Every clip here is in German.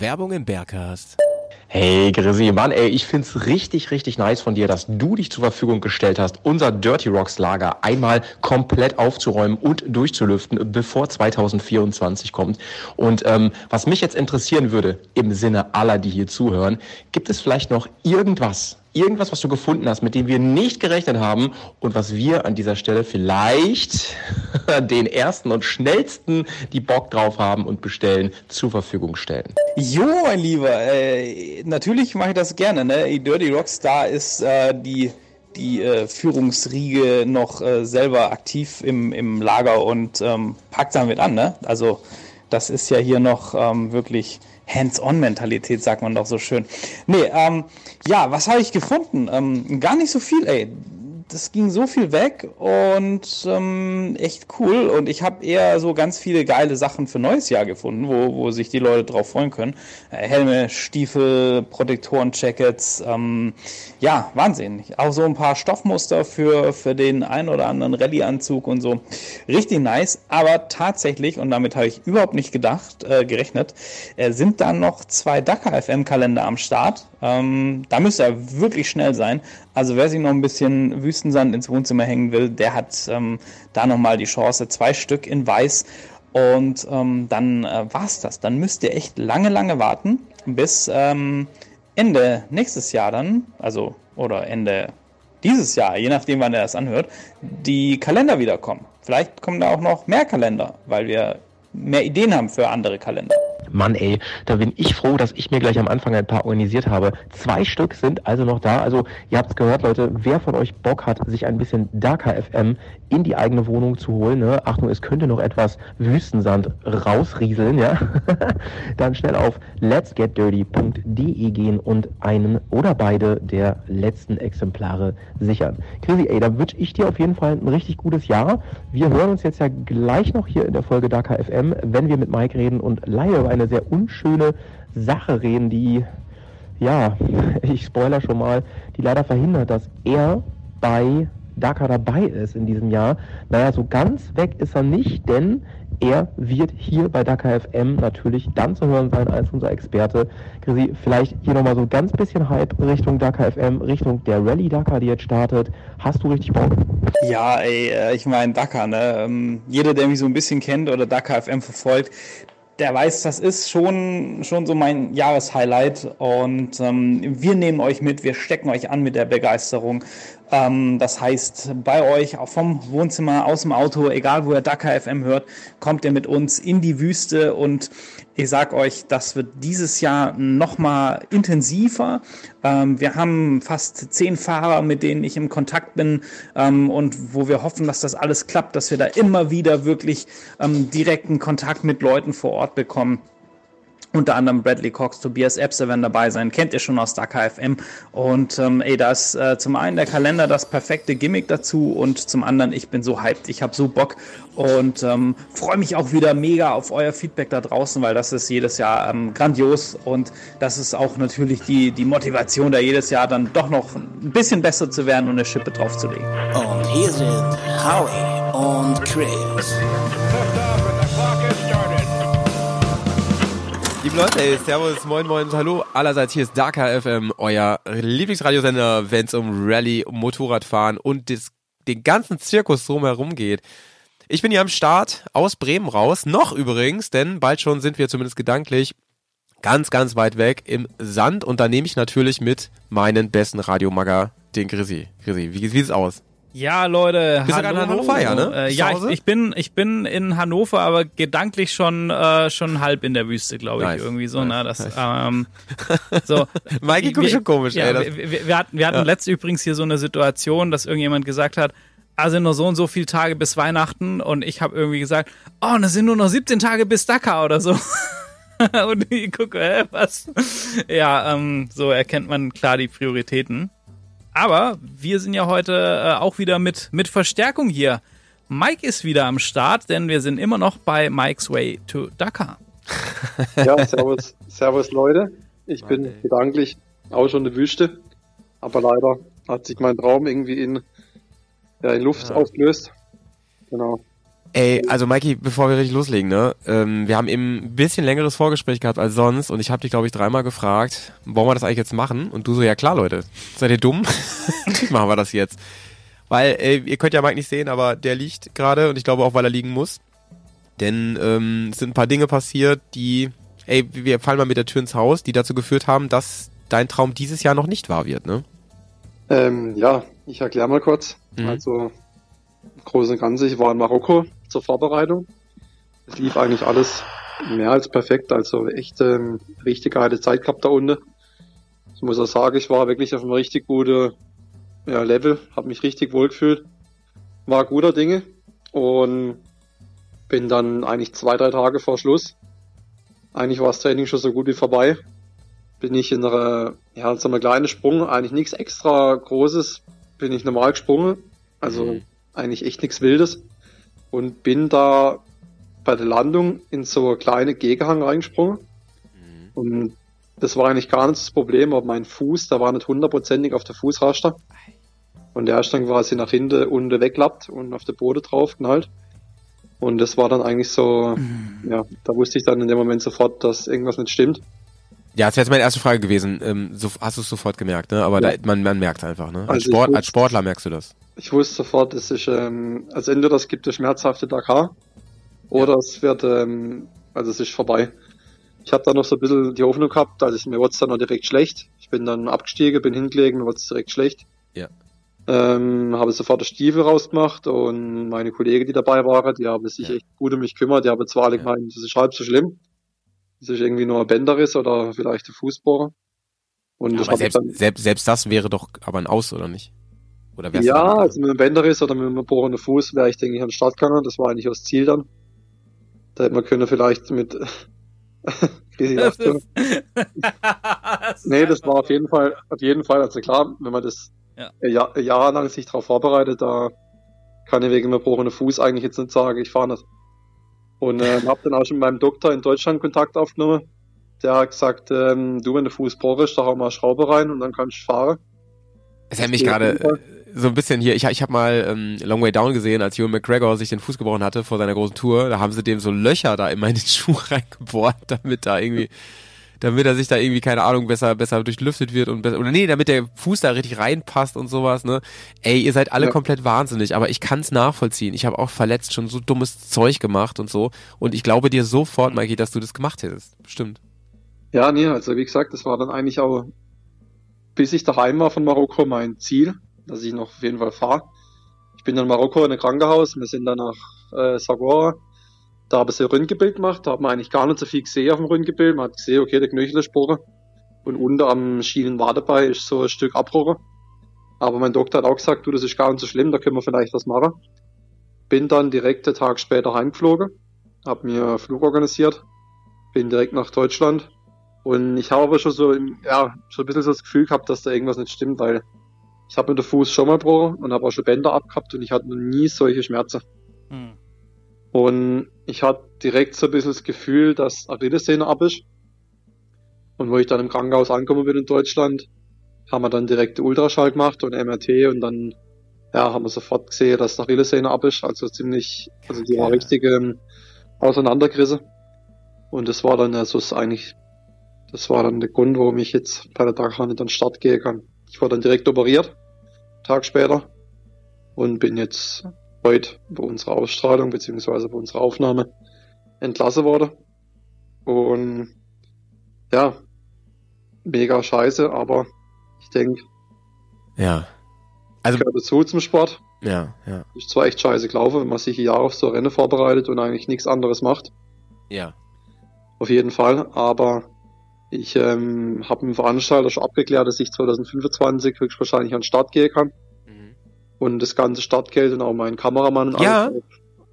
Werbung im Bergcast. Hey Grisi, Mann, ey, ich find's richtig, richtig nice von dir, dass du dich zur Verfügung gestellt hast, unser Dirty Rocks Lager einmal komplett aufzuräumen und durchzulüften, bevor 2024 kommt. Und ähm, was mich jetzt interessieren würde, im Sinne aller, die hier zuhören, gibt es vielleicht noch irgendwas, irgendwas, was du gefunden hast, mit dem wir nicht gerechnet haben und was wir an dieser Stelle vielleicht den ersten und schnellsten, die Bock drauf haben und bestellen, zur Verfügung stellen. Jo, mein Lieber, äh, natürlich mache ich das gerne. Ne? Dirty Rockstar ist äh, die die äh, Führungsriege noch äh, selber aktiv im, im Lager und ähm, packt damit an. Ne? Also das ist ja hier noch ähm, wirklich Hands-on-Mentalität, sagt man doch so schön. Nee, ähm, ja, was habe ich gefunden? Ähm, gar nicht so viel, ey das ging so viel weg und ähm, echt cool. Und ich habe eher so ganz viele geile Sachen für neues Jahr gefunden, wo, wo sich die Leute drauf freuen können. Äh, Helme, Stiefel, Protektoren, Jackets. Ähm, ja, Wahnsinn. Auch so ein paar Stoffmuster für, für den ein oder anderen Rallye-Anzug und so. Richtig nice. Aber tatsächlich, und damit habe ich überhaupt nicht gedacht, äh, gerechnet, äh, sind da noch zwei Dakar FM-Kalender am Start. Ähm, da müsste er wirklich schnell sein. Also wer sich noch ein bisschen Wüstensand ins Wohnzimmer hängen will, der hat ähm, da nochmal die Chance. Zwei Stück in weiß. Und ähm, dann äh, war's das. Dann müsst ihr echt lange, lange warten, bis ähm, Ende nächstes Jahr dann, also oder Ende dieses Jahr, je nachdem, wann er das anhört, die Kalender wiederkommen. Vielleicht kommen da auch noch mehr Kalender, weil wir mehr Ideen haben für andere Kalender. Mann, ey, da bin ich froh, dass ich mir gleich am Anfang ein paar organisiert habe. Zwei Stück sind also noch da. Also, ihr habt es gehört, Leute, wer von euch Bock hat, sich ein bisschen Darker FM in die eigene Wohnung zu holen, ne? Achtung, es könnte noch etwas Wüstensand rausrieseln, ja? Dann schnell auf letsgetdirty.de gehen und einen oder beide der letzten Exemplare sichern. Chrissy, ey, da wünsche ich dir auf jeden Fall ein richtig gutes Jahr. Wir hören uns jetzt ja gleich noch hier in der Folge Darker FM, wenn wir mit Mike reden und über eine sehr unschöne Sache reden, die, ja, ich spoiler schon mal, die leider verhindert, dass er bei Dakar dabei ist in diesem Jahr. Naja, so ganz weg ist er nicht, denn er wird hier bei Dakar FM natürlich dann zu hören sein als unser Experte. Chrissy, vielleicht hier nochmal so ein ganz bisschen Hype Richtung Dakar FM, Richtung der Rallye Dakar, die jetzt startet. Hast du richtig Bock? Ja, ey, äh, ich meine Dakar, ne? Ähm, jeder, der mich so ein bisschen kennt oder Dakar FM verfolgt, der weiß, das ist schon, schon so mein Jahreshighlight und ähm, wir nehmen euch mit, wir stecken euch an mit der Begeisterung. Ähm, das heißt, bei euch auch vom Wohnzimmer, aus dem Auto, egal wo ihr Dakar FM hört, kommt ihr mit uns in die Wüste und ich sag euch, das wird dieses Jahr noch mal intensiver. Ähm, wir haben fast zehn Fahrer, mit denen ich im Kontakt bin ähm, und wo wir hoffen, dass das alles klappt, dass wir da immer wieder wirklich direkten Kontakt mit Leuten vor Ort bekommen. Unter anderem Bradley Cox, Tobias Epser werden dabei sein, kennt ihr schon aus Dakar FM. Und ähm, ey, da ist äh, zum einen der Kalender das perfekte Gimmick dazu und zum anderen, ich bin so hyped, ich habe so Bock und ähm, freue mich auch wieder mega auf euer Feedback da draußen, weil das ist jedes Jahr ähm, grandios und das ist auch natürlich die, die Motivation, da jedes Jahr dann doch noch ein bisschen besser zu werden und eine Schippe draufzulegen. Und hier sind Howie und Chris. Liebe Leute, ey, Servus, Moin Moin Hallo allerseits. Hier ist Dakar FM, euer Lieblingsradiosender, wenn es um Rallye, um Motorradfahren und des, den ganzen Zirkus drumherum geht. Ich bin hier am Start aus Bremen raus, noch übrigens, denn bald schon sind wir zumindest gedanklich ganz, ganz weit weg im Sand und da nehme ich natürlich mit meinen besten Radiomagger, den Grisi. Grisi, wie, wie sieht's aus? Ja, Leute. Bist du gerade in Hannover, ja, ne? Äh, ja, ich, ich, bin, ich bin in Hannover, aber gedanklich schon, äh, schon halb in der Wüste, glaube ich, nice. irgendwie so. Ne? Nice. Ne? Das, ähm, so. Mikey guckt schon komisch, ja, ey. Wir, wir, hatten, wir hatten ja. letzt übrigens hier so eine Situation, dass irgendjemand gesagt hat, also nur so und so viele Tage bis Weihnachten und ich habe irgendwie gesagt, oh, das sind nur noch 17 Tage bis Dakar oder so. und ich gucke, hä, was? Ja, ähm, so erkennt man klar die Prioritäten. Aber wir sind ja heute äh, auch wieder mit, mit Verstärkung hier. Mike ist wieder am Start, denn wir sind immer noch bei Mike's Way to Dakar. Ja, servus, servus Leute. Ich bin ey. gedanklich auch schon in der Wüste, aber leider hat sich mein Traum irgendwie in, ja, in Luft ja. aufgelöst. Genau. Ey, also Mikey, bevor wir richtig loslegen, ne? Ähm, wir haben eben ein bisschen längeres Vorgespräch gehabt als sonst und ich habe dich, glaube ich, dreimal gefragt, wollen wir das eigentlich jetzt machen? Und du so, ja klar, Leute, seid ihr dumm? machen wir das jetzt. Weil, ey, ihr könnt ja Mike nicht sehen, aber der liegt gerade und ich glaube auch, weil er liegen muss. Denn ähm, es sind ein paar Dinge passiert, die, ey, wir fallen mal mit der Tür ins Haus, die dazu geführt haben, dass dein Traum dieses Jahr noch nicht wahr wird, ne? Ähm, ja, ich erkläre mal kurz. Mhm. Also, im Großen und Ganzen, ich war in Marokko zur Vorbereitung. Es lief eigentlich alles mehr als perfekt, also echt ähm, richtig geile Zeit gehabt da unten. Ich muss auch sagen, ich war wirklich auf einem richtig guten ja, Level, habe mich richtig wohl gefühlt, war guter Dinge und bin dann eigentlich zwei, drei Tage vor Schluss. Eigentlich war das Training schon so gut wie vorbei. Bin ich in einer, ja, so einer kleinen Sprung, eigentlich nichts extra Großes, bin ich normal gesprungen. Also Mhm. eigentlich echt nichts Wildes. Und bin da bei der Landung in so eine kleine Gegenhang reingesprungen. Und das war eigentlich gar nicht das Problem, aber mein Fuß, der war nicht hundertprozentig auf der Fußraster. Und der ist dann quasi nach hinten unten wegklappt und auf der Boden drauf knallt. Und das war dann eigentlich so, ja, da wusste ich dann in dem Moment sofort, dass irgendwas nicht stimmt. Ja, das wäre jetzt meine erste Frage gewesen. Ähm, so, hast du es sofort gemerkt, ne? Aber Ja. da, man, man merkt einfach, ne? Als, Also ich Sport, wusste- als Sportler merkst du das. Ich wusste sofort, es ist, ähm, also entweder es gibt eine schmerzhafte Dakar oder es wird, ähm, also es ist vorbei. Ich habe da noch so ein bisschen die Hoffnung gehabt, also mir wurde es dann noch direkt schlecht. Ich bin dann abgestiegen, bin hingelegen, mir wurde es direkt schlecht. Ja. Ähm, habe sofort den Stiefel rausgemacht und meine Kollegen, die dabei waren, die haben sich Ja. echt gut um mich gekümmert. Die haben zwar alle Ja. gemeint, das ist halb so schlimm. Das ist irgendwie nur ein Bänderriss oder vielleicht ein Fußbohrer. Und das aber selbst, dann, selbst, selbst das wäre doch aber ein Aus, oder nicht? Oder wär's ja, also mit einem Bänderriss oder mit einem gebrochenen Fuß wäre ich, denke ich, an den Start gegangen. Das war eigentlich das Ziel dann. Da hätte man können vielleicht mit lacht schon. Nee, das war auf jeden Fall, auf jeden Fall, also klar, wenn man das Ja. ein Jahr, ein Jahr lang sich darauf vorbereitet, da kann ich wegen einem gebrochenen Fuß eigentlich jetzt nicht sagen, ich fahre nicht. Und äh, habe dann auch schon mit meinem Doktor in Deutschland Kontakt aufgenommen. Der hat gesagt, ähm, du, wenn der Fuß ist, da hau mal eine Schraube rein und dann kannst du fahren. Es hat mich gerade äh, so ein bisschen hier, ich, ich habe mal ähm, Long Way Down gesehen, als Ewan McGregor sich den Fuß gebrochen hatte vor seiner großen Tour. Da haben sie dem so Löcher da immer in den Schuh reingebohrt, damit da irgendwie, damit er sich da irgendwie, keine Ahnung, besser, besser durchlüftet wird und besser, oder nee, damit der Fuß da richtig reinpasst und sowas, ne? Ey, ihr seid alle Ja. komplett wahnsinnig, aber ich kann's nachvollziehen. Ich habe auch verletzt schon so dummes Zeug gemacht und so. Und ich glaube dir sofort, Mikey, dass du das gemacht hättest. Bestimmt. Ja, nee, also wie gesagt, das war dann eigentlich auch, bis ich daheim war von Marokko, mein Ziel, dass ich noch auf jeden Fall fahre. Ich bin dann in Marokko in ein Krankenhaus, wir sind dann nach äh, Sagora, da habe ich ein Röntgenbild gemacht, da hat man eigentlich gar nicht so viel gesehen auf dem Röntgenbild, man hat gesehen, okay, der Knöchel ist gebrochen und unter am Schienenwadebein ist so ein Stück abgebrochen. Aber mein Doktor hat auch gesagt, du, das ist gar nicht so schlimm, da können wir vielleicht was machen. Bin dann direkt einen Tag später heimgeflogen, habe mir einen Flug organisiert, bin direkt nach Deutschland und ich habe aber schon so, ja, schon ein bisschen so das Gefühl gehabt, dass da irgendwas nicht stimmt, weil ich habe mir den Fuß schon mal gebrochen und habe auch schon Bänder abgehabt und ich hatte noch nie solche Schmerzen. Hm. Und ich hatte direkt so ein bisschen das Gefühl, dass Achillessehne ab ist. Und wo ich dann im Krankenhaus angekommen bin in Deutschland, haben wir dann direkt Ultraschall gemacht und MRT und dann ja, haben wir sofort gesehen, dass die Achillessehne ab ist. Also ziemlich, also die war Ja. richtig ähm, auseinandergerissen. Und das war dann also das eigentlich, das war dann der Grund, warum ich jetzt bei der Dakar nicht an den Start gehen kann. Ich wurde dann direkt operiert, Tag später, und bin jetzt heute bei unserer Ausstrahlung beziehungsweise bei unserer Aufnahme entlassen worden. Und ja, mega scheiße, aber ich denke, Ja. Also, gehört dazu zum Sport. ja, ja, Ist zwar echt scheiße gelaufen, wenn man sich ein Jahr auf so Rennen vorbereitet und eigentlich nichts anderes macht. ja. Auf jeden Fall, aber ich ähm, habe mit dem Veranstalter schon abgeklärt, dass ich 2025 höchstwahrscheinlich an den Start gehen kann. Und das ganze Startgeld und auch meinen Kameramann und Ja. alles,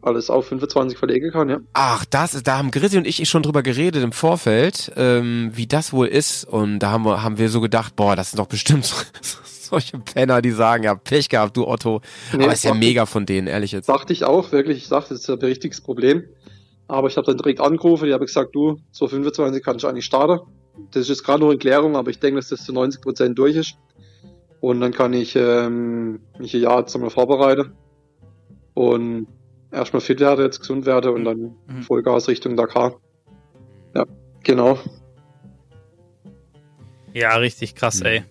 alles auf 25 verlegen kann, ja. Ach, das, da haben Grissi und ich schon drüber geredet im Vorfeld, ähm, wie das wohl ist. Und da haben wir, haben wir so gedacht, boah, das sind doch bestimmt so, solche Penner, die sagen, ja, Pech gehabt, du Otto. Nee, Aber ist ja mega von denen, ehrlich jetzt. Dachte ich auch, wirklich, ich dachte, das ist ein richtiges Problem. Aber ich habe dann direkt angerufen, die habe gesagt, du, 2025 kann ich eigentlich starten. Das ist jetzt gerade noch in Klärung, aber ich denke, dass das zu 90 Prozent durch ist. Und dann kann ich ähm, mich ein Jahr zusammen vorbereiten. Und erstmal fit werde, jetzt gesund werde und dann Mhm. Vollgas Richtung Dakar. Ja, genau. Ja, richtig krass, Mhm. ey.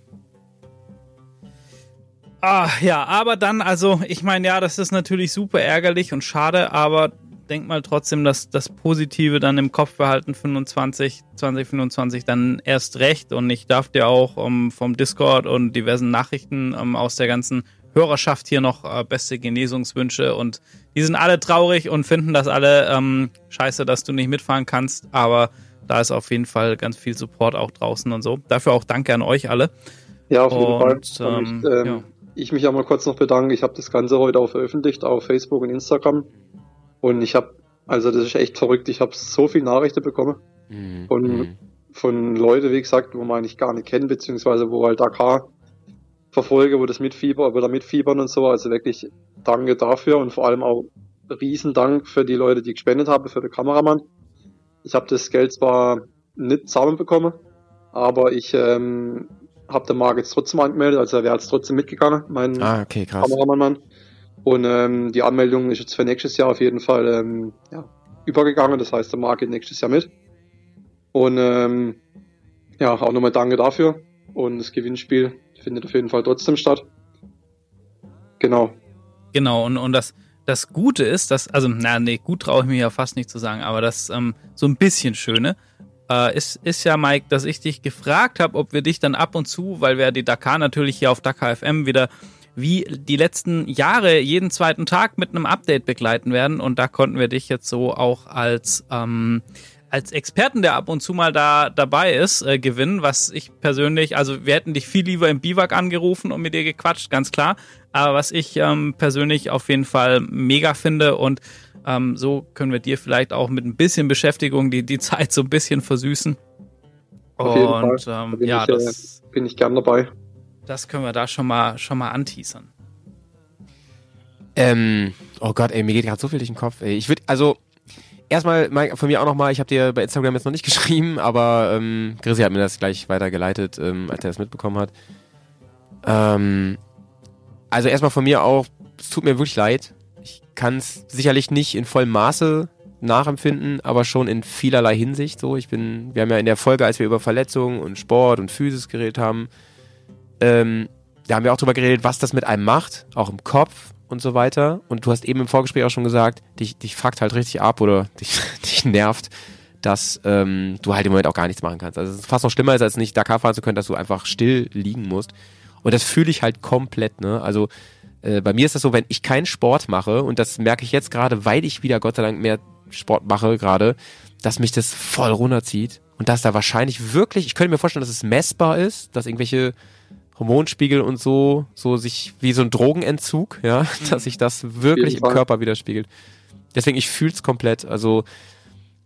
Ah, ja, aber dann, also, ich meine, ja, das ist natürlich super ärgerlich und schade, aber denk mal trotzdem, dass das Positive dann im Kopf behalten, 25, 2025 dann erst recht. Und ich darf dir auch um, vom Discord und diversen Nachrichten um, aus der ganzen Hörerschaft hier noch äh, beste Genesungswünsche und die sind alle traurig und finden das alle ähm, scheiße, dass du nicht mitfahren kannst, aber da ist auf jeden Fall ganz viel Support auch draußen und so. Dafür auch danke an euch alle. Ja, auf jeden Und, Fall. Und ähm, ich, ähm, ja. ich mich auch mal kurz noch bedanken. Ich habe das Ganze heute auch veröffentlicht auf Facebook und Instagram. Und ich habe, also das ist echt verrückt. Ich habe so viele Nachrichten bekommen Mhm. Und- Mhm. von Leuten, wie gesagt, wo man eigentlich gar nicht kennt, beziehungsweise wo halt Dakar verfolge, wo das mitfieber, oder mitfiebern und so. Also wirklich danke dafür und vor allem auch Riesendank für die Leute, die gespendet haben, für den Kameramann. Ich habe das Geld zwar nicht zusammenbekommen, aber ich ähm, habe den Marc jetzt trotzdem angemeldet, also er wäre jetzt trotzdem mitgegangen, mein Ah, okay, krass. Kameramann. Und ähm, die Anmeldung ist jetzt für nächstes Jahr auf jeden Fall ähm, ja, übergegangen. Das heißt, der Marc geht nächstes Jahr mit. Und ähm, ja, auch nochmal danke dafür. Und das Gewinnspiel findet auf jeden Fall trotzdem statt. Genau. Genau, und, und das, das Gute ist, dass, also, na, nee, gut traue ich mir ja fast nicht zu sagen, aber das ähm, so ein bisschen Schöne äh, ist, ist ja, Mike, dass ich dich gefragt habe, ob wir dich dann ab und zu, weil wir die Dakar natürlich hier auf Dakar FM wieder wie die letzten Jahre jeden zweiten Tag mit einem Update begleiten werden. Und da konnten wir dich jetzt so auch als, ähm, als Experten, der ab und zu mal da dabei ist, äh, gewinnen, was ich persönlich, also wir hätten dich viel lieber im Biwak angerufen und mit dir gequatscht, ganz klar. Aber was ich ähm, persönlich auf jeden Fall mega finde und ähm, so können wir dir vielleicht auch mit ein bisschen Beschäftigung die, die Zeit so ein bisschen versüßen. Auf jeden und Da ähm, bin ja, ich, äh, das, Bin ich gern dabei. Das können wir da schon mal schon mal anteasern. Ähm, oh Gott, ey, mir geht gerade so viel durch den Kopf. Ey. Ich würde, also, erstmal von mir auch nochmal, ich habe dir bei Instagram jetzt noch nicht geschrieben, aber ähm, Chrissy hat mir das gleich weitergeleitet, ähm, als er das mitbekommen hat. Ähm, also erstmal von mir auch, es tut mir wirklich leid. Ich kann es sicherlich nicht in vollem Maße nachempfinden, aber schon in vielerlei Hinsicht so. Ich bin, wir haben ja in der Folge, als wir über Verletzungen und Sport und Physis geredet haben, ähm, da haben wir auch drüber geredet, was das mit einem macht, auch im Kopf und so weiter. Und du hast eben im Vorgespräch auch schon gesagt, dich, dich fuckt halt richtig ab oder dich, dich nervt, dass ähm, du halt im Moment auch gar nichts machen kannst. Also es ist fast noch schlimmer als nicht Dakar fahren zu können, dass du einfach still liegen musst. Und das fühle ich halt komplett, ne? Also äh, bei mir ist das so, wenn ich keinen Sport mache, und das merke ich jetzt gerade, weil ich wieder Gott sei Dank mehr Sport mache gerade, dass mich das voll runterzieht. Und dass da wahrscheinlich wirklich, ich könnte mir vorstellen, dass es messbar ist, dass irgendwelche Hormonspiegel und so, so sich wie so ein Drogenentzug, ja, dass sich das wirklich im. Körper widerspiegelt. Deswegen, ich fühl's komplett. Also,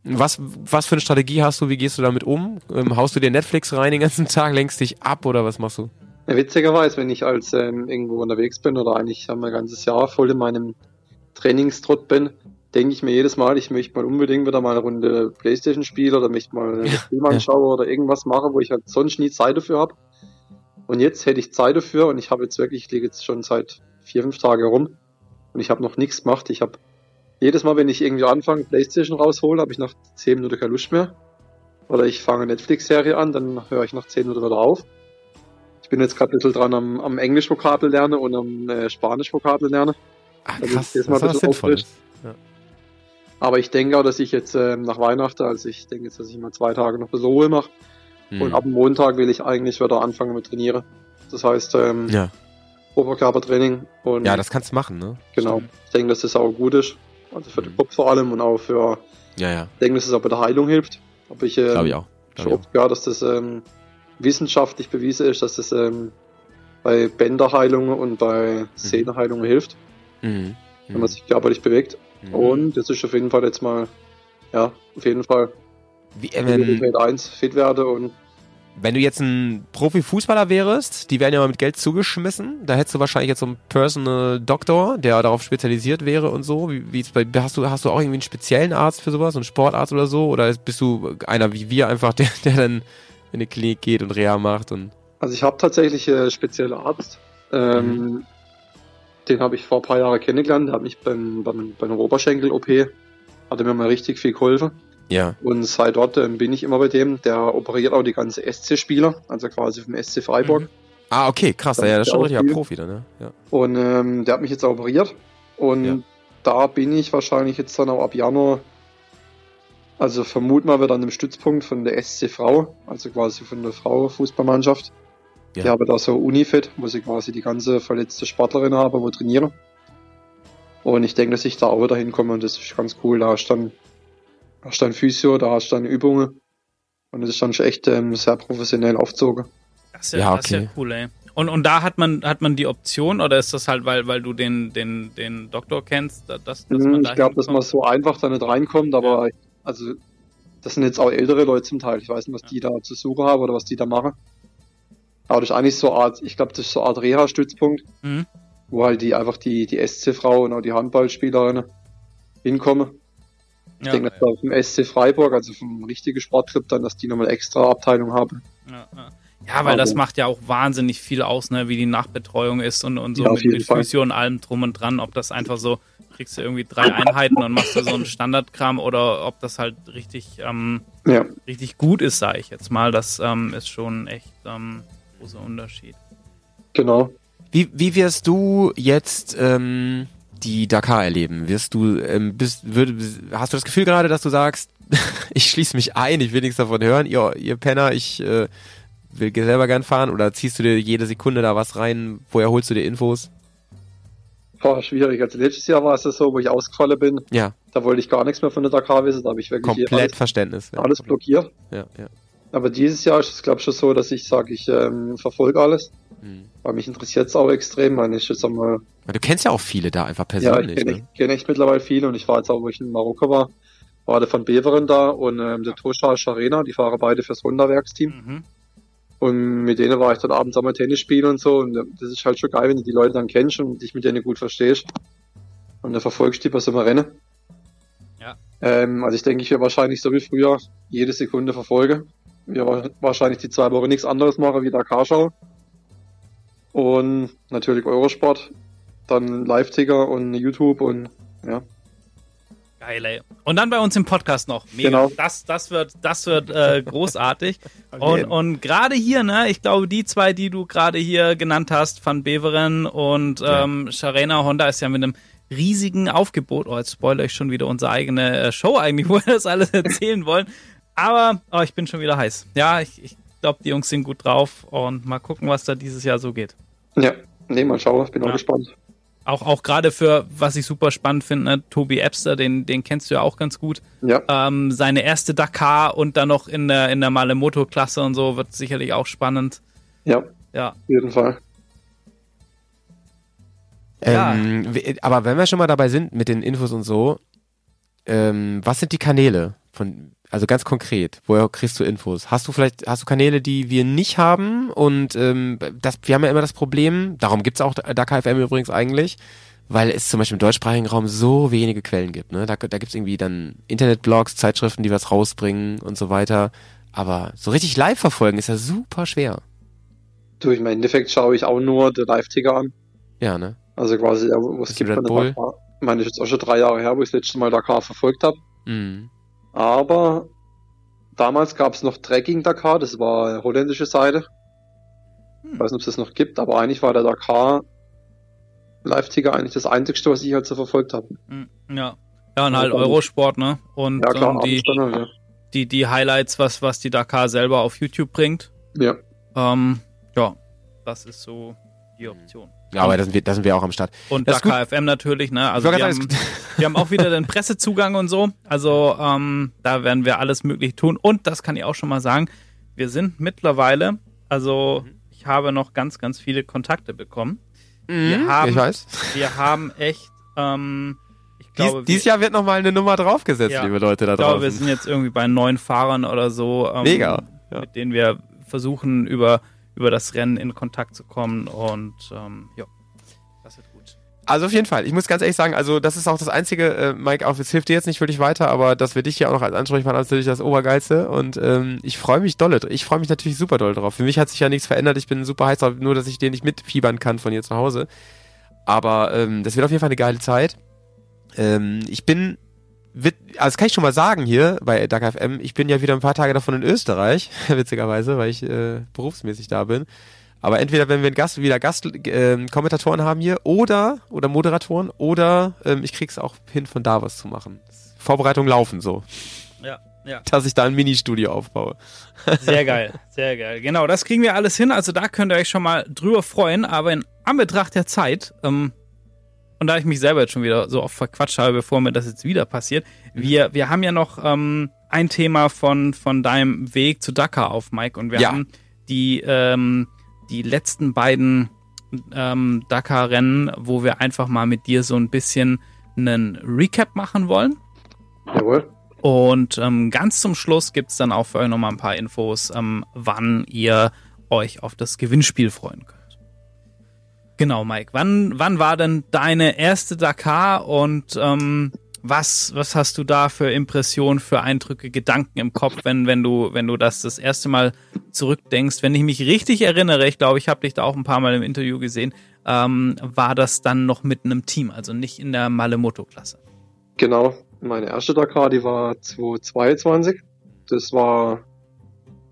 was, was für eine Strategie hast du? Wie gehst du damit um? Ähm, haust du dir Netflix rein den ganzen Tag, lenkst dich ab oder was machst du? Ja, witzigerweise, wenn ich als ähm, irgendwo unterwegs bin oder eigentlich haben wir ein ganzes Jahr voll in meinem Trainingstrott bin, denke ich mir jedes Mal, ich möchte mal unbedingt wieder mal eine Runde Playstation spielen oder möchte mal einen Film anschauen oder irgendwas machen, wo ich halt sonst nie Zeit dafür habe. Und jetzt hätte ich Zeit dafür und ich habe jetzt wirklich, ich liege jetzt schon seit vier, fünf Tage rum und ich habe noch nichts gemacht. Ich habe jedes Mal, wenn ich irgendwie anfange, Playstation raushole, habe ich nach zehn Minuten keine Lust mehr. Oder ich fange eine Netflix-Serie an, dann höre ich nach zehn Minuten wieder auf. Ich bin jetzt gerade ein bisschen dran am, am Englisch-Vokabel lernen und am äh, Spanisch-Vokabel lernen. Ah, krass, das ist. Aber ich denke auch, dass ich jetzt ähm, nach Weihnachten, also ich denke jetzt, dass ich mal zwei Tage noch bisschen Ruhe mache. Hm. Und ab Montag will ich eigentlich wieder anfangen mit trainieren. Das heißt, ähm, ja. Oberkörpertraining. Und ja, das kannst du machen, ne? genau. Ich denke, dass das auch gut ist. Also für den Kopf vor allem und auch für, Ja, ja, ich denke, dass es auch bei der Heilung hilft. Aber ich, ähm, glaube ich auch. Glaub ich oft gehört, dass das ähm, wissenschaftlich bewiesen ist, dass das ähm, bei Bänderheilungen und bei Sehneheilungen hilft, auch. Mhm. wenn man sich körperlich bewegt. Mhm. Und das ist auf jeden Fall jetzt mal, ja, auf jeden Fall Wie, äh, Priorität wenn, 1 fit werde und wenn du jetzt ein Profifußballer wärst, die werden ja mal mit Geld zugeschmissen. Da hättest du wahrscheinlich jetzt so einen Personal Doktor, der darauf spezialisiert wäre und so. Wie, wie hast du hast du auch irgendwie einen speziellen Arzt für sowas, so einen Sportarzt oder so? Oder bist du einer wie wir einfach, der, der dann in die Klinik geht und Reha macht und Also ich habe tatsächlich äh, spezielle Arzt, ähm, Mhm. den habe ich vor ein paar Jahren kennengelernt. Der hat mich beim, beim, bei einer Oberschenkel-OP, hat er mir mal richtig viel geholfen. Ja. Und seit dort ähm, bin ich immer bei dem. Der operiert auch die ganze SC-Spieler, also quasi vom SC Freiburg. Mhm. Ah, okay, krass. Das Ja, das ist ist schon viel. Profi dann, ne? Ja. Und ähm, der hat mich jetzt auch operiert. Und Ja. da bin ich wahrscheinlich jetzt dann auch ab Januar, also vermut mal wieder an dem Stützpunkt von der SC Frau, also quasi von der Frau-Fußballmannschaft. Ja. Die habe da so Unifit, wo sie quasi die ganze verletzte Sportlerin habe, wo trainiere. Und ich denke, dass ich da auch wieder hinkomme und das ist ganz cool. Da hast du dann, hast du dann Physio, da hast du dann Übungen. Und das ist dann schon echt ähm, sehr professionell aufgezogen. Das ist ja, Ja, das ist ja okay. cool, ey. Und, und da hat man, hat man die Option oder ist das halt, weil, weil du den, den, den Doktor kennst, dass, dass Mhm, man da ich glaube, dass man so einfach da nicht reinkommt, aber also das sind jetzt auch ältere Leute zum Teil. Ich weiß nicht, was die da zu suchen haben oder was die da machen. Aber das ist eigentlich so eine Art, ich glaube, das ist so eine Art Reha-Stützpunkt, Mhm. wo halt die einfach die, die SC-Frau und auch die Handballspielerinnen hinkommen. Ich Ja, denke, dass da vom SC Freiburg, also vom richtigen Sportclub, dann, dass die nochmal extra Abteilung haben. Ja, ja. ja, weil das Also- macht ja auch wahnsinnig viel aus, ne, wie die Nachbetreuung ist und, und so Ja, mit, mit. Physio und allem drum und dran, ob das einfach so, kriegst du irgendwie drei Einheiten und machst du so einen Standardkram oder ob das halt richtig, ähm, Ja, richtig gut ist, sage ich jetzt mal. Das ähm, ist schon echt ähm, großer Unterschied. genau. Wie, wie wirst du jetzt ähm, die Dakar erleben? Wirst du, ähm, bist, würd, hast du das Gefühl gerade, dass du sagst, ich schließe mich ein, ich will nichts davon hören, ihr, ihr Penner, ich äh, will selber gern fahren oder ziehst du dir jede Sekunde da was rein? Woher holst du dir Infos? War schwierig. Also letztes Jahr war es ja so, wo ich ausgefallen bin. Ja, Da wollte ich gar nichts mehr von der Dakar wissen. Da habe ich wirklich komplett alles, Verständnis. Ja, alles blockiert. Ja, ja. Aber dieses Jahr ist es, glaube ich, schon so, dass ich sage, ich ähm, verfolge alles. Mhm. Weil mich interessiert es auch extrem. Meine ich jetzt einmal, Du kennst ja auch viele da einfach ja, ich persönlich. kenne ne? echt, kenn echt mittlerweile viele und ich war jetzt auch, wo ich in Marokko war, war der von Beveren da und ähm, der Toscha Scharena, die fahren beide fürs Honda-Werksteam. Mhm. Und mit denen war ich dann abends auch mal Tennis spielen und so. Und ähm, das ist halt schon geil, wenn du die Leute dann kennst und dich mit denen gut verstehst. Und dann verfolgst du die bei so einem Rennen. Ja. Ähm, also ich denke, ich werde wahrscheinlich so wie früher jede Sekunde verfolgen. Wir wa- wahrscheinlich die zwei Wochen nichts anderes machen wie Dakar-Schau. Und natürlich Eurosport. Dann Live-Ticker und YouTube und ja. Geil, ey. Und dann bei uns im Podcast noch. Mega. Genau. Das, das wird, das wird äh, großartig. und und gerade hier, ne, ich glaube, die zwei, die du gerade hier genannt hast, Van Beveren und ähm, Sharena Honda ist ja mit einem riesigen Aufgebot. Oh, jetzt spoilere ich schon wieder unsere eigene äh, Show eigentlich, wo wir das alles erzählen wollen. Aber oh, ich bin schon wieder heiß. Ja, ich, ich glaube, die Jungs sind gut drauf und mal gucken, was da dieses Jahr so geht. Ja, nee, mal schauen, ich bin Ja. auch gespannt. Auch, auch gerade für, was ich super spannend finde, ne, Tobi Epster, den, den kennst du ja auch ganz gut. Ja, Ähm, seine erste Dakar und dann noch in der, in der Malemoto-Klasse und so wird sicherlich auch spannend. ja, Ja, auf jeden Fall. Ja. Ähm, w- aber wenn wir schon mal dabei sind mit den Infos und so, ähm, was sind die Kanäle von, also ganz konkret, woher kriegst du Infos? Hast du vielleicht, hast du Kanäle, die wir nicht haben und ähm, das, wir haben ja immer das Problem, darum gibt's auch Dakar FM übrigens eigentlich, weil es zum Beispiel im deutschsprachigen Raum so wenige Quellen gibt. Ne? Da, da gibt's irgendwie dann Internetblogs, Zeitschriften, die was rausbringen und so weiter. Aber so richtig live verfolgen ist ja super schwer. Du, im Endeffekt schaue ich auch nur den Live-Ticker an. Ja, ne? Also quasi, es die gibt Bull. Dakar. Ich meine, ist jetzt auch schon drei Jahre her, wo ich das letzte Mal Dakar verfolgt habe. Mhm. Aber damals gab es noch Trekking Dakar, das war holländische Seite. Ich weiß nicht, ob es das noch gibt, aber eigentlich war der Dakar Live-Ticker eigentlich das einzigste, was ich halt so verfolgt habe. Mm, ja. Ja, und halt Ja, Eurosport, ne? Und Ja klar, ähm, die, dann halt, die, die Highlights, was, was die Dakar selber auf YouTube bringt. ja. ja. Ähm, ja, das ist so die Option. Ja, aber da sind wir, da sind wir auch am Start. Und Das ist Dakar FM natürlich, ne? Also wir haben, wir haben auch wieder den Pressezugang und so. Also ähm, da werden wir alles möglich tun. Und das kann ich auch schon mal sagen, wir sind mittlerweile, also ich habe noch ganz, ganz viele Kontakte bekommen. Wir Mhm, haben- ich weiß. Wir haben echt, ähm, ich Dies, glaube, dieses wir, Jahr wird nochmal eine Nummer draufgesetzt, Ja. liebe Leute da ich glaube, wir draußen. sind jetzt irgendwie bei neun Fahrern oder so, ähm, Mega, ja. mit denen wir versuchen, über, über das Rennen in Kontakt zu kommen. Und ähm, ja, das wird gut. Also auf jeden Fall. Ich muss ganz ehrlich sagen, also das ist auch das Einzige, äh, Mike, auch es hilft dir jetzt nicht wirklich weiter, aber dass wir dich hier auch noch als Ansprechpartner haben, natürlich das Obergeilste. Und ähm, ich freue mich dolle. Ich freue mich natürlich super doll drauf. Für mich hat sich ja nichts verändert. Ich bin super heiß drauf, nur dass ich den nicht mitfiebern kann von hier zu Hause. Aber ähm, das wird auf jeden Fall eine geile Zeit. Ähm, ich bin, wird, also das kann ich schon mal sagen hier bei Dakar FM, ich bin ja wieder ein paar Tage davon in Österreich, witzigerweise, weil ich äh, berufsmäßig da bin. Aber entweder wenn wir einen Gast, wieder Gastkommentatoren äh, Kommentatoren haben hier oder oder Moderatoren oder ähm, ich krieg's auch hin von da was zu machen. Vorbereitungen laufen so. Ja, ja. Dass ich da ein Ministudio aufbaue. Sehr geil, sehr geil. Genau, das kriegen wir alles hin. Also da könnt ihr euch schon mal drüber freuen. Aber in Anbetracht der Zeit, ähm, und da ich mich selber jetzt schon wieder so oft verquatscht habe, bevor mir das jetzt wieder passiert, wir, wir haben ja noch ähm, ein Thema von, von deinem Weg zu Dakar auf, Mike. Und wir Ja. haben die, ähm, die letzten beiden ähm, Dakar-Rennen, wo wir einfach mal mit dir so ein bisschen einen Recap machen wollen. Jawohl. Und ähm, ganz zum Schluss gibt's dann auch für euch nochmal ein paar Infos, ähm, wann ihr euch auf das Gewinnspiel freuen könnt. Genau, Mike. Wann, wann war denn deine erste Dakar und ähm, was, was hast du da für Impressionen, für Eindrücke, Gedanken im Kopf, wenn, wenn du, wenn du das das erste Mal zurückdenkst? Wenn ich mich richtig erinnere, ich glaube, ich habe dich da auch ein paar Mal im Interview gesehen, ähm, war das dann noch mit einem Team, also nicht in der Malemoto-Klasse. Genau. Meine erste Dakar, die war 2022. Das war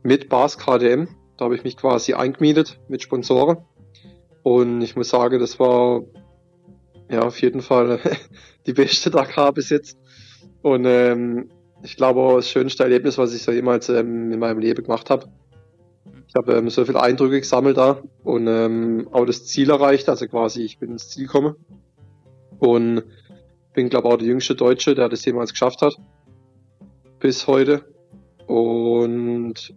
mit Bas KDM. Da habe ich mich quasi eingemietet mit Sponsoren. Und ich muss sagen, das war ja auf jeden Fall die beste Dakar bis jetzt. Und ähm, ich glaube das schönste Erlebnis, was ich so jemals ähm, in meinem Leben gemacht habe. Ich habe ähm, so viele Eindrücke gesammelt da und ähm, auch das Ziel erreicht, also quasi ich bin ins Ziel gekommen. Und bin, glaube auch der jüngste Deutsche, der das jemals geschafft hat. Bis heute. Und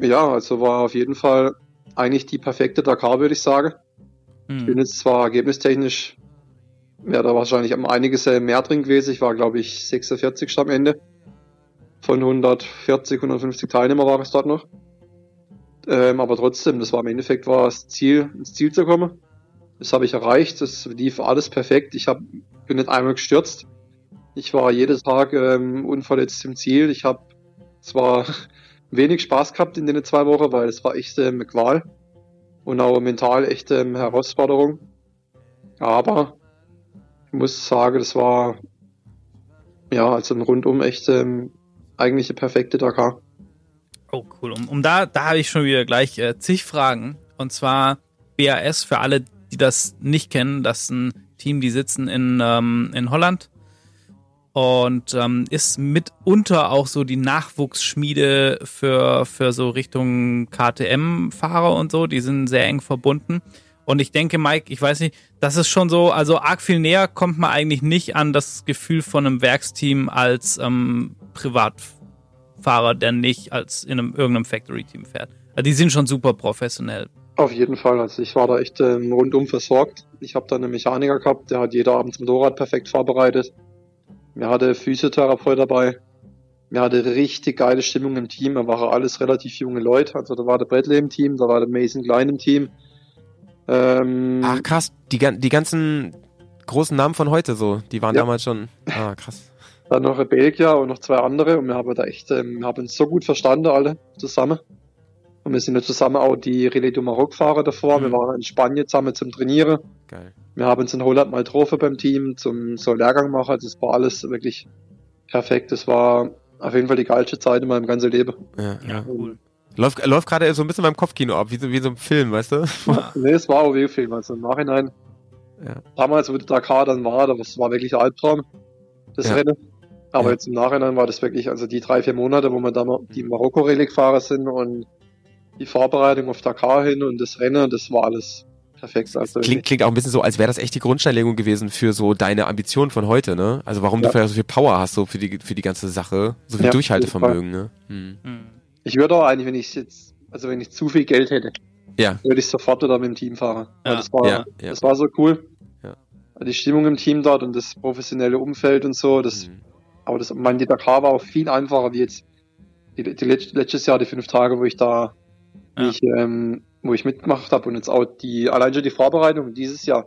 ja, also war auf jeden Fall eigentlich die perfekte Dakar, würde ich sagen. Ich bin Hm. jetzt zwar ergebnistechnisch, wäre da wahrscheinlich um einiges äh, mehr drin gewesen. Ich war, glaube ich, 46 am Ende. Von 140, 150 Teilnehmer war es dort noch. Ähm, aber trotzdem, das war im Endeffekt war das Ziel, ins Ziel zu kommen. Das habe ich erreicht. Das lief alles perfekt. Ich hab, bin nicht einmal gestürzt. Ich war jeden Tag ähm, unverletzt im Ziel. Ich habe zwar wenig Spaß gehabt in den zwei Wochen, weil es war echt ähm, eine Qual und auch mental echt ähm, Herausforderung. Aber ich muss sagen, das war ja also ein rundum echt ähm, eigentlich eine perfekte Dakar. Oh, cool. Um, um da, da habe ich schon wieder gleich äh, zig Fragen. Und zwar BAS für alle, die das nicht kennen. Das ist ein Team, die sitzen in, ähm, in Holland und ähm, ist mitunter auch so die Nachwuchsschmiede für, für so Richtung KTM-Fahrer und so. Die sind sehr eng verbunden. Und ich denke, Mike, ich weiß nicht, das ist schon so, also arg viel näher kommt man eigentlich nicht an das Gefühl von einem Werksteam als ähm, Privatfahrer, der nicht als in einem irgendeinem Factory-Team fährt. Also die sind schon super professionell. Auf jeden Fall. Also ich war da echt ähm, rundum versorgt. Ich habe da einen Mechaniker gehabt, der hat jeder Abend das Motorrad perfekt vorbereitet. Mir hatte Physiotherapeut dabei. Mir hatte richtig geile Stimmung im Team. Da waren alles relativ junge Leute. Also da war der Bradley im Team, da war der Mason Klein im Team. Ähm, Ach krass, die, die ganzen großen Namen von heute so, die waren Ja. damals schon. Ah, krass. Dann noch Belgier und noch zwei andere und wir haben da echt, ähm, wir haben uns so gut verstanden alle zusammen. Und wir sind ja zusammen auch die Relais du Maroc Fahrer davor. Mhm. Wir waren in Spanien zusammen zum Trainieren. Geil. Wir haben uns in Holland mal getroffen beim Team zum so Lehrgang machen. Also es war alles wirklich perfekt. Es war auf jeden Fall die geilste Zeit in meinem ganzen Leben. Ja, ja. cool. Läuft, läuft gerade so ein bisschen beim Kopfkino ab, wie so, wie so ein Film, weißt du? Nee, es war auch wie Film. Also im Nachhinein, Ja. damals, wo der Dakar dann war, das war wirklich ein Albtraum, das Ja. Rennen. Aber Ja. jetzt im Nachhinein war das wirklich, also die drei, vier Monate, wo wir da die Marokko-Relic-Fahrer sind und die Vorbereitung auf Dakar hin und das Rennen, das war alles perfekt. Also Klingt, klingt auch ein bisschen so, als wäre das echt die Grundsteinlegung gewesen für so deine Ambitionen von heute, ne? Also warum Ja. du vielleicht so viel Power hast, so für die, für die ganze Sache, so viel Ja, Durchhaltevermögen, ne? Hm. Hm. ich würde auch eigentlich, wenn ich jetzt, also wenn ich zu viel Geld hätte, Ja, würde ich sofort wieder mit dem Team fahren. Ja. das war, ja, ja. das war so cool. Ja. Die Stimmung im Team dort und das professionelle Umfeld und so, das, Hm. aber das, mein, die Dakar war auch viel einfacher wie jetzt die, die letzt- letztes Jahr, die fünf Tage, wo ich da, Ja. ich, ähm, wo ich mitgemacht habe und jetzt auch die, allein schon die Vorbereitung dieses Jahr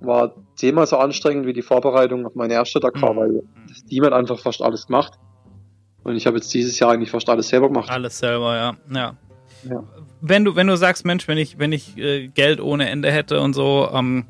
war zehnmal so anstrengend wie die Vorbereitung auf meine erste Dakar, Mhm. weil das Team hat einfach fast alles gemacht. Und ich habe jetzt dieses Jahr eigentlich fast alles selber gemacht. Alles selber, ja. ja. Ja. Wenn du, wenn du sagst, Mensch, wenn ich, wenn ich äh, Geld ohne Ende hätte und so, ähm,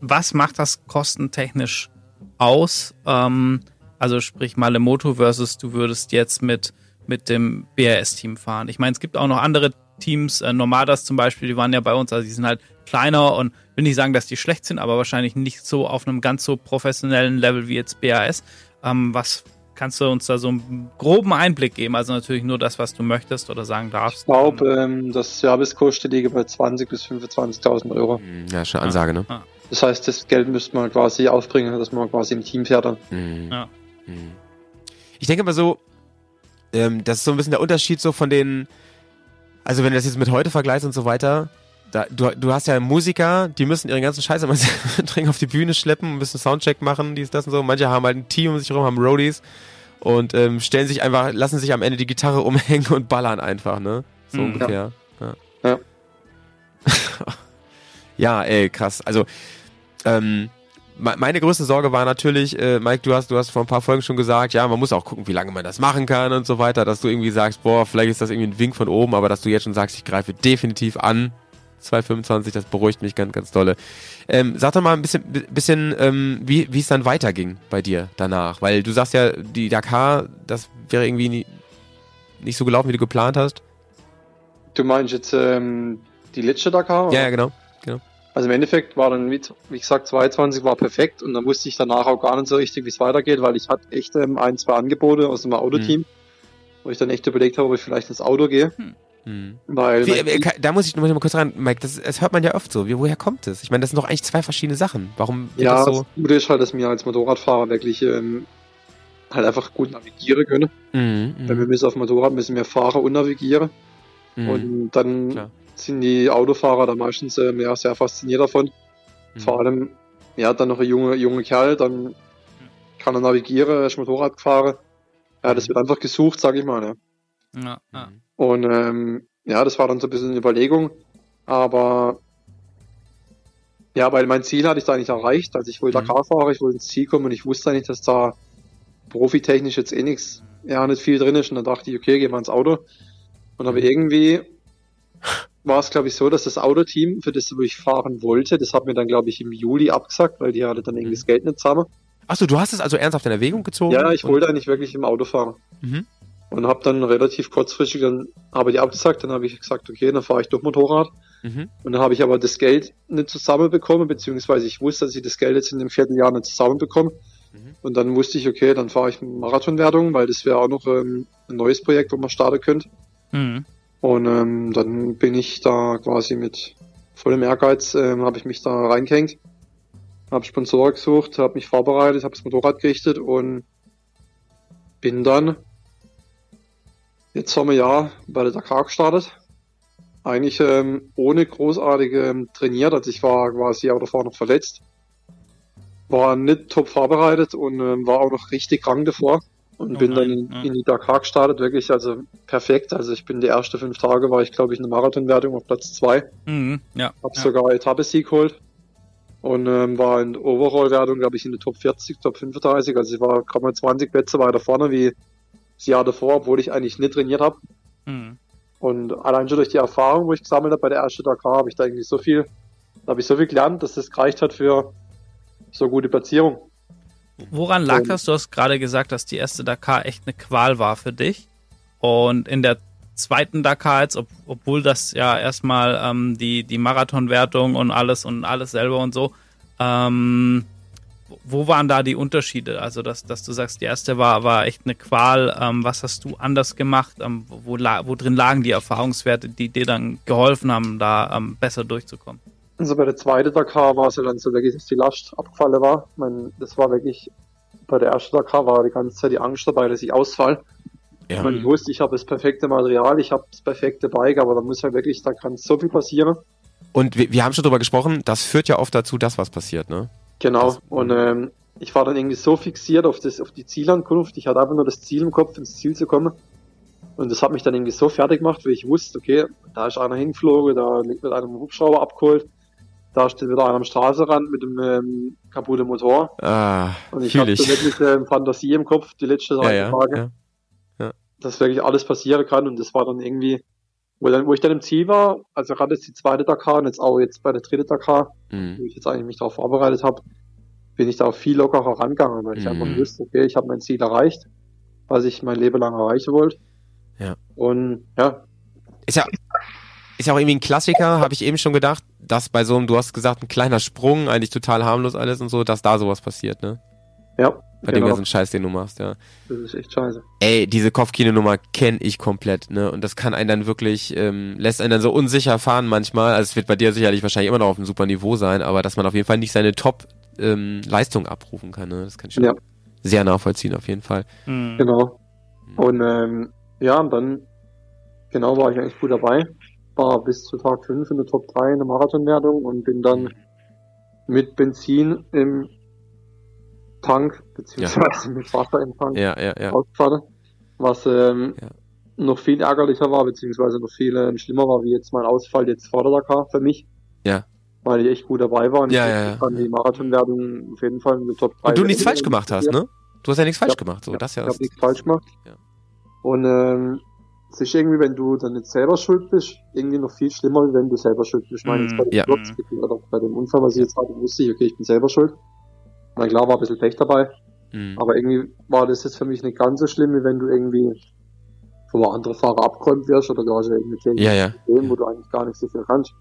was macht das kostentechnisch aus? Ähm, also sprich Malemoto versus du würdest jetzt mit, mit dem BRS-Team fahren. Ich meine, es gibt auch noch andere Teams, äh, Nomadas zum Beispiel, die waren ja bei uns, also die sind halt kleiner und will nicht sagen, dass die schlecht sind, aber wahrscheinlich nicht so auf einem ganz so professionellen Level wie jetzt BAS. Ähm, was kannst du uns da so einen groben Einblick geben? Also natürlich nur das, was du möchtest oder sagen darfst. Ich glaube, ähm, das Servicekosten liege bei 20.000 bis 25.000 Euro. Hm, Ja, schon Ansage, ne? Ah. Das heißt, das Geld müsste man quasi aufbringen, dass man quasi im Team fährt dann. Mhm. Ja. Mhm. Ich denke mal so, ähm, das ist so ein bisschen der Unterschied so von den, also wenn du das jetzt mit heute vergleichst und so weiter, da, du, du hast ja Musiker, die müssen ihren ganzen Scheiß immer dringend auf die Bühne schleppen, müssen Soundcheck machen, dies, das und so. Manche haben halt ein Team um sich herum, haben Roadies und ähm, stellen sich einfach, lassen sich am Ende die Gitarre umhängen und ballern einfach, ne? So Mhm. ungefähr. Ja. Ja. ja, ey, krass. Also, ähm, meine größte Sorge war natürlich, äh, Mike, du hast, du hast vor ein paar Folgen schon gesagt, ja, man muss auch gucken, wie lange man das machen kann und so weiter, dass du irgendwie sagst, boah, vielleicht ist das irgendwie ein Wink von oben, aber dass du jetzt schon sagst, ich greife definitiv an. 225, das beruhigt mich ganz, ganz dolle. Ähm, sag doch mal ein bisschen, bisschen ähm, wie wie es dann weiterging bei dir danach, weil du sagst ja, die Dakar, das wäre irgendwie nie, nicht so gelaufen, wie du geplant hast. Du meinst jetzt ähm, die letzte Dakar? Ja, ja, genau. Also im Endeffekt war dann, wie, wie gesagt, 22 war perfekt und dann wusste ich danach auch gar nicht so richtig, wie es weitergeht, weil ich hatte echt ähm, ein, zwei Angebote aus dem Autoteam, wo ich dann echt überlegt habe, ob ich vielleicht ins Auto gehe. Mhm. Weil Wie, äh, da muss ich noch mal kurz rein, Mike, das, das hört man ja oft so. Wie, woher kommt das? Ich meine, das sind doch eigentlich zwei verschiedene Sachen. Warum ja, das das so? Gute ist halt, dass wir als Motorradfahrer wirklich ähm, halt einfach gut navigieren können. Mhm, Wenn wir müssen auf dem Motorrad müssen wir fahren und navigieren. mhm, Und dann Klar. Sind die Autofahrer da meistens ähm, ja, sehr fasziniert davon. mhm. Vor allem, ja, dann noch ein junger junge Kerl, dann kann er navigieren, ist Motorrad gefahren. Ja, das wird einfach gesucht, sag ich mal. Ne? Ja, ja. Mhm. Und ähm, ja, das war dann so ein bisschen eine Überlegung. Aber ja, weil mein Ziel hatte ich da nicht erreicht. Also ich wollte Mhm. Dakar fahren, ich wollte ins Ziel kommen und ich wusste eigentlich, dass da profitechnisch jetzt eh nichts, ja, nicht viel drin ist. Und dann dachte ich, okay, gehen wir ins Auto. Und aber irgendwie war es, glaube ich, so, dass das Autoteam, für das wo ich fahren wollte, das hat mir dann, glaube ich, im Juli abgesagt, weil die hatte dann irgendwie das Geld nicht zusammen. Achso, du hast es also ernsthaft in Erwägung gezogen? Ja, ich wollte eigentlich wirklich im Auto fahren. Mhm. Und habe dann relativ kurzfristig, dann habe ich abgesagt, dann habe ich gesagt, okay, dann fahre ich durch Motorrad. Mhm. Und dann habe ich aber das Geld nicht zusammenbekommen, beziehungsweise ich wusste, dass ich das Geld jetzt in dem Vierteljahr nicht zusammenbekomme. Mhm. Und dann wusste ich, okay, dann fahre ich Marathonwertung, weil das wäre auch noch ähm, ein neues Projekt, wo man starten könnte. Mhm. Und ähm, dann bin ich da quasi mit vollem Ehrgeiz, ähm, habe ich mich da reingehängt, habe Sponsoren gesucht, habe mich vorbereitet, habe das Motorrad gerichtet und bin dann jetzt vor einem Jahr bei der Dakar gestartet. Eigentlich ähm, ohne großartig ähm, trainiert, also ich war quasi auch davor noch verletzt. War nicht top vorbereitet und ähm, war auch noch richtig krank davor. Und Oh bin nein, dann in, ja. in die Dakar gestartet, wirklich also perfekt. Also ich bin die ersten fünf Tage, war ich glaube ich in der Marathonwertung auf Platz zwei. Mhm. Ja. Hab ja. sogar Etappe-Sieg geholt. Und ähm, war in der Overall-Wertung, glaube ich, in der Top 40, Top 35. Also ich war gerade mal 20 Plätze weiter vorne wie das Jahr davor, obwohl ich eigentlich nicht trainiert habe. Mhm. Und allein schon durch die Erfahrung, wo ich gesammelt habe bei der ersten Dakar, habe ich da irgendwie so viel, da habe ich so viel gelernt, dass das gereicht hat für so eine gute Platzierung. Woran lag das? Du hast gerade gesagt, dass die erste Dakar echt eine Qual war für dich. Und in der zweiten Dakar jetzt, ob, obwohl das ja erstmal ähm, die, die Marathonwertung und alles und alles selber und so, ähm, wo waren da die Unterschiede? Also, dass, dass du sagst, die erste war, war echt eine Qual. Ähm, was hast du anders gemacht? Ähm, wo, wo drin lagen die Erfahrungswerte, die dir dann geholfen haben, da ähm, besser durchzukommen? Also bei der zweiten Dakar war es ja dann so wirklich, dass die Last abgefallen war. Ich meine, das war wirklich, bei der ersten Dakar war die ganze Zeit die Angst dabei, dass ich ausfall. Ja. Ich meine, ich wusste, ich habe das perfekte Material, ich habe das perfekte Bike, aber da muss ja wirklich, da kann so viel passieren. Und wir, wir haben schon drüber gesprochen, das führt ja oft dazu, dass was passiert, ne? Genau. Das- Und ähm, ich war dann irgendwie so fixiert auf das, auf die Zielankunft. Ich hatte einfach nur das Ziel im Kopf, ins Ziel zu kommen. Und das hat mich dann irgendwie so fertig gemacht, wie ich wusste, okay, da ist einer hingeflogen, da wird einer mit dem Hubschrauber abgeholt, da steht wieder einer am Straßenrand mit dem ähm, kaputten Motor. Ah, Und ich ich. so wirklich ähm, Fantasie im Kopf, die letzten Ja, ja, Tage, ja. dass wirklich alles passieren kann. Und das war dann irgendwie, Wo, dann, wo ich dann im Ziel war, also gerade jetzt die zweite Dakar und jetzt auch jetzt bei der dritten Dakar, Mhm. wo ich jetzt eigentlich mich darauf vorbereitet habe, bin ich da viel lockerer rangegangen, weil ich Mhm. einfach wusste, okay, ich habe mein Ziel erreicht, was ich mein Leben lang erreichen wollte. Ja. Und ja, Ist ja, ist ja auch irgendwie ein Klassiker, habe ich eben schon gedacht, dass bei so einem, du hast gesagt, ein kleiner Sprung, eigentlich total harmlos alles und so, dass da sowas passiert, ne? ja, Bei dem genau, ganzen Scheiß, den du machst, ja. das ist echt scheiße. Ey, diese Kopfkino-Nummer kenne ich komplett, ne? Und das kann einen dann wirklich, ähm, lässt einen dann so unsicher fahren manchmal. Also es wird bei dir sicherlich wahrscheinlich immer noch auf einem super Niveau sein, aber dass man auf jeden Fall nicht seine Top-Leistung abrufen kann, ne? Das kann ich schon Ja. sehr nachvollziehen, auf jeden Fall. Mhm. Genau. Und ähm, ja, und dann genau war ich eigentlich gut dabei. War bis zu Tag 5 in der Top 3 in der Marathonwertung und bin dann mit Benzin im Tank, beziehungsweise mit Wasser im Tank Ja, ja, ja. ausgefahren. Was ähm, Ja. noch viel ärgerlicher war, beziehungsweise noch viel ähm, schlimmer war, wie jetzt mein Ausfall jetzt vor der Dakar für mich. Ja. Weil ich echt gut dabei war und Ja, ich ja, kann die Marathonwertung auf jeden Fall in der Top 3. Und du nichts falsch gemacht hast, ne? Du hast ja nichts falsch Ja. gemacht, so, das ja. Ich habe nichts falsch gemacht. Ja. Und ähm, es ist irgendwie, wenn du dann nicht selber schuld bist, irgendwie noch viel schlimmer, wie wenn du selber schuld bist. Ich meine, jetzt bei dem Ja. Oder bei dem Unfall, was ich jetzt hatte, wusste ich, okay, ich bin selber schuld. Na klar, war ein bisschen Pech dabei, Mhm. aber irgendwie war das jetzt für mich nicht ganz so schlimm, wie wenn du irgendwie von einem anderen Fahrer abgeräumt wirst oder hast ja irgendwelche Ja, ja. Themen, wo du eigentlich gar nicht so viel kannst.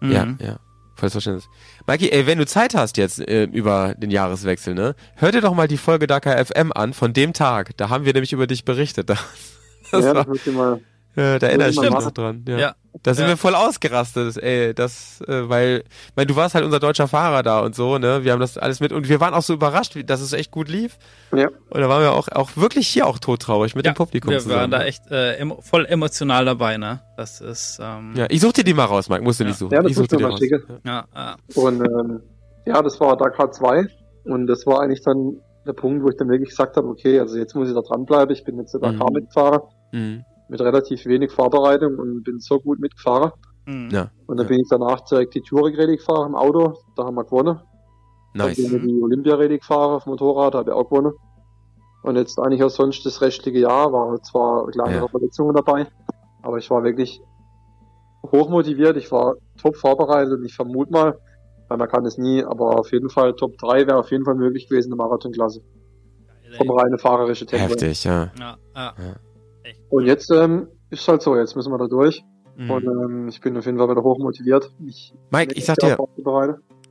Mhm. Ja, ja. Volles Verständnis. Mikey, ey, wenn du Zeit hast jetzt äh, über den Jahreswechsel, ne? Hör dir doch mal die Folge Dakar FM an von dem Tag. Da haben wir nämlich über dich berichtet. Das, ja, war, das muss ich mal, äh, da erinnere ich mich noch dran. Ja. Ja. Da sind Ja. wir voll ausgerastet, ey, das, äh, weil, weil du warst halt unser deutscher Fahrer da und so, ne? Wir haben das alles mit und wir waren auch so überrascht, wie- dass es echt gut lief. ja, Und da waren wir auch, auch wirklich hier auch todtraurig mit Ja, dem Publikum wir zusammen. waren da echt äh, emo voll emotional dabei, ne? Das ist, ähm, ja, ich such dir die mal raus, Mike, musst du Ja. nicht suchen. Ja, das ich such dir mal raus. ja, ja. Und ähm, ja, das war Dakar 2 und das war eigentlich dann der Punkt, wo ich dann wirklich gesagt habe, okay, also jetzt muss ich da dranbleiben. Ich bin jetzt der Dakar Mhm. Mhm. mit relativ wenig Vorbereitung und bin so gut mitgefahren. Mhm. Ja, Und dann Ja. bin ich danach direkt die Touring-Rallye gefahren im Auto, da haben wir gewonnen. nice. Dann bin ich die Olympia-Rallye gefahren auf dem Motorrad, da habe ich auch gewonnen. Und jetzt eigentlich auch sonst das restliche Jahr war zwar kleinere Ja. Verletzungen dabei, aber ich war wirklich hochmotiviert, ich war top vorbereitet und ich vermute mal, weil man kann es nie, aber auf jeden Fall Top 3 wäre auf jeden Fall möglich gewesen in der Marathonklasse. Vom reine fahrerische Tempo. Heftig, ja. Ja, ja. Und jetzt ähm, ist halt so, jetzt müssen wir da durch. Mhm. Und ähm, ich bin auf jeden Fall wieder hochmotiviert. Ich, Mike, ich sag dir,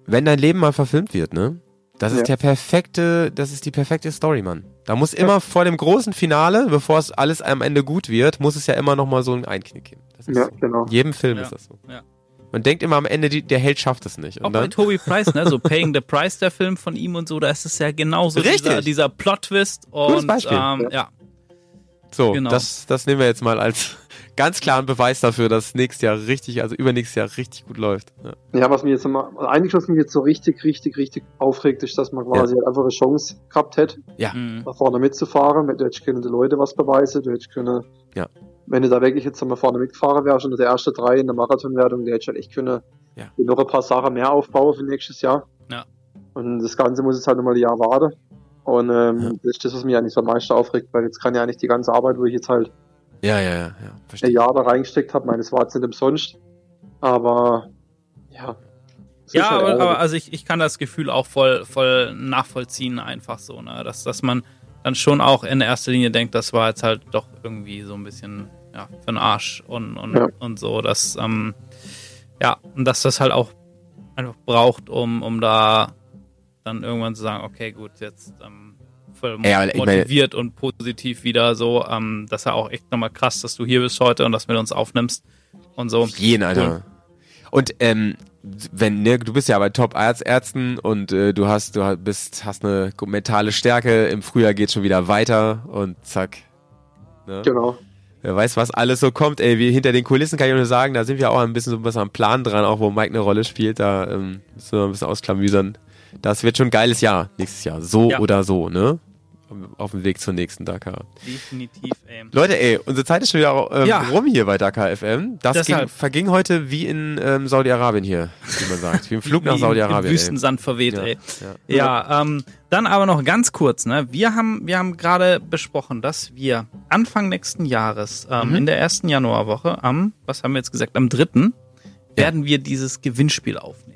wenn dein Leben mal verfilmt wird, ne? Das ist Ja. der perfekte, das ist die perfekte Story, Mann. Da muss immer vor dem großen Finale, bevor es alles am Ende gut wird, muss es ja immer noch mal so einen Einknick geben. Das ist Ja, so. genau. In jedem Film Ja. ist das so. Ja. Man denkt immer am Ende, die, der Held schafft es nicht. Auch Und bei dann, Toby Price, ne? So Paying the Price, der Film von ihm und so, da ist es ja genauso Richtig. dieser, dieser Plot-Twist Gutes und Beispiel. ähm, ja. So, genau. das, das nehmen wir jetzt mal als ganz klaren Beweis dafür, dass nächstes Jahr richtig, also übernächstes Jahr richtig gut läuft. Ja. Ja, was mir jetzt immer, eigentlich was mich jetzt so richtig, richtig, richtig aufregt, ist, dass man quasi halt einfach eine Chance gehabt hätte, Ja. Mhm. da vorne mitzufahren. Du hättest können die Leute was beweisen, du hättest können, Ja. wenn du da wirklich jetzt einmal vorne mitgefahren wärst unter der erste drei in der Marathonwertung, der hättest halt echt können, Ja. noch ein paar Sachen mehr aufbauen für nächstes Jahr. Ja. Und das Ganze muss jetzt halt nochmal ein Jahr warten. Und ähm, Ja. das ist das, was mich eigentlich so am meisten aufregt, weil jetzt kann ja eigentlich die ganze Arbeit, wo ich jetzt halt Ja, ja, ja, ja. ein Verstehe. Jahr da reingesteckt habe, meine, es war jetzt nicht umsonst. Aber ja. Ja, halt aber, aber also ich, ich kann das Gefühl auch voll, voll nachvollziehen, einfach so, ne? Dass, dass man dann schon auch in erster Linie denkt, das war jetzt halt doch irgendwie so ein bisschen ja, für den Arsch und, und, Ja. und so, dass, ähm, ja, und dass das halt auch einfach braucht, um, um da dann irgendwann zu sagen, okay, gut, jetzt ähm, voll Ja, motiviert und positiv wieder so, ähm, das ist ja auch echt nochmal krass, dass du hier bist heute und dass du mit uns aufnimmst und so. Jeden, Alter. Und ähm, wenn, ne, du bist ja bei Top-Ärzten und äh, du hast, du bist, hast eine mentale Stärke, im Frühjahr geht schon wieder weiter und zack. Ne? Genau. Wer weiß, was alles so kommt, ey, wie hinter den Kulissen kann ich nur sagen, da sind wir auch ein bisschen so ein bisschen am Plan dran, auch wo Mike eine Rolle spielt, da ähm, müssen wir ein bisschen ausklamüsern. Das wird schon ein geiles Jahr nächstes Jahr, so Ja. oder so, ne? auf dem Weg zur nächsten Dakar. Definitiv, ey. Leute, ey, unsere Zeit ist schon wieder ähm, Ja. rum hier bei Dakar FM. Das ging, Deshalb. verging heute wie in ähm, Saudi-Arabien hier, wie man sagt. Wie im Flug nach Saudi-Arabien. Wüstensand verweht, Ja, ey. ja. Ja, ähm, dann aber noch ganz kurz, ne? Wir haben, wir haben gerade besprochen, dass wir Anfang nächsten Jahres, ähm, Mhm. in der ersten Januarwoche, am, was haben wir jetzt gesagt, am dritten, werden wir dieses Gewinnspiel aufnehmen.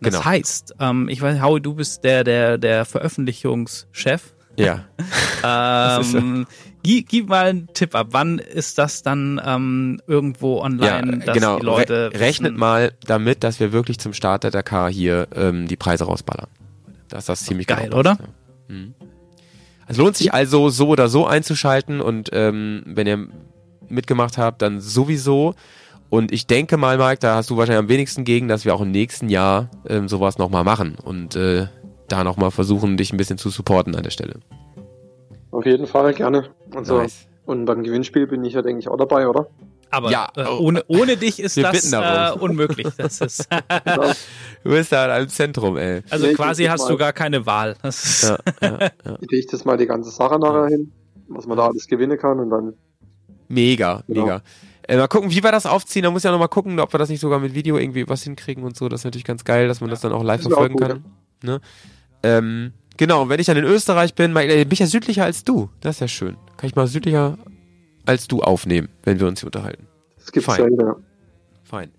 Das Genau. heißt, ähm, ich weiß, Howie, du bist der, der, der Veröffentlichungschef. Ja. Ähm, gib, gib mal einen Tipp ab. Wann ist das dann ähm, irgendwo Ja, online, dass genau. die Leute Re rechnet mal damit, dass wir wirklich zum Start der Dakar hier ähm, die Preise rausballern. Dass das ziemlich Geil, genau oder? Ja. Mhm. Es lohnt sich also so oder so einzuschalten und ähm, wenn ihr mitgemacht habt, dann sowieso. Und ich denke mal, Mike, da hast du wahrscheinlich am wenigsten gegen, dass wir auch im nächsten Jahr ähm, sowas nochmal machen und äh, da nochmal versuchen, dich ein bisschen zu supporten an der Stelle. Auf jeden Fall, gerne. Also, Nice. Und beim Gewinnspiel bin ich ja, denke ich, auch dabei, oder? Aber Ja, äh, oh. ohne, ohne dich ist Wir das äh, unmöglich. Das ist, Du bist da im Zentrum, ey. also Nee, quasi hast mal- du gar keine Wahl. Das Ja, ja, ja. Ich lege das mal die ganze Sache nachher hin, was man da alles gewinnen kann und dann Mega, Genau. mega. Äh, mal gucken, wie wir das aufziehen. Da muss ja noch mal gucken, ob wir das nicht sogar mit Video irgendwie was hinkriegen und so. Das ist natürlich ganz geil, dass man das dann auch live ist auch verfolgen gut, kann. Ne? Ähm, genau, wenn ich dann in Österreich bin, mal- äh, bin ich ja südlicher als du. Das ist ja schön. Kann ich mal südlicher als du aufnehmen, wenn wir uns hier unterhalten. das gibt's Fein. Ja. Fein.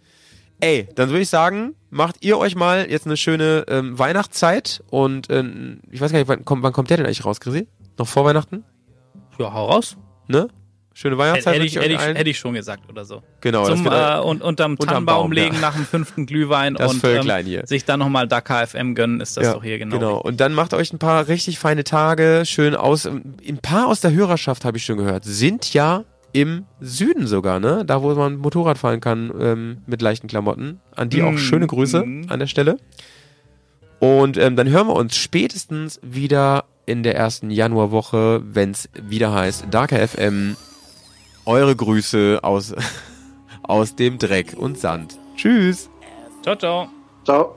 Ey, dann würde ich sagen, macht ihr euch mal jetzt eine schöne ähm, Weihnachtszeit und ähm, ich weiß gar nicht, wann kommt, wann kommt der denn eigentlich raus, Chrissy? Noch vor Weihnachten? ja, hau raus. Ne? Schöne Weihnachtszeit. Hätte ich, hätte, ich, hätte ich schon gesagt oder so. genau, Zum, äh, und unterm unterm Tannenbaum Baum, legen ja. nach dem fünften Glühwein Das und ähm, sich dann nochmal Dakar FM gönnen, ist das Ja, doch hier genau. Genau. Und dann macht euch ein paar richtig feine Tage schön aus. Ein paar aus der Hörerschaft, habe ich schon gehört, sind ja im Süden sogar, ne? Da, wo man Motorrad fahren kann ähm, mit leichten Klamotten. An die auch Mm, schöne Grüße mm. an der Stelle. Und ähm, dann hören wir uns spätestens wieder in der ersten Januarwoche, wenn es wieder heißt Darker FM. Eure Grüße aus, aus dem Dreck und Sand. Tschüss. Ciao, ciao. Ciao.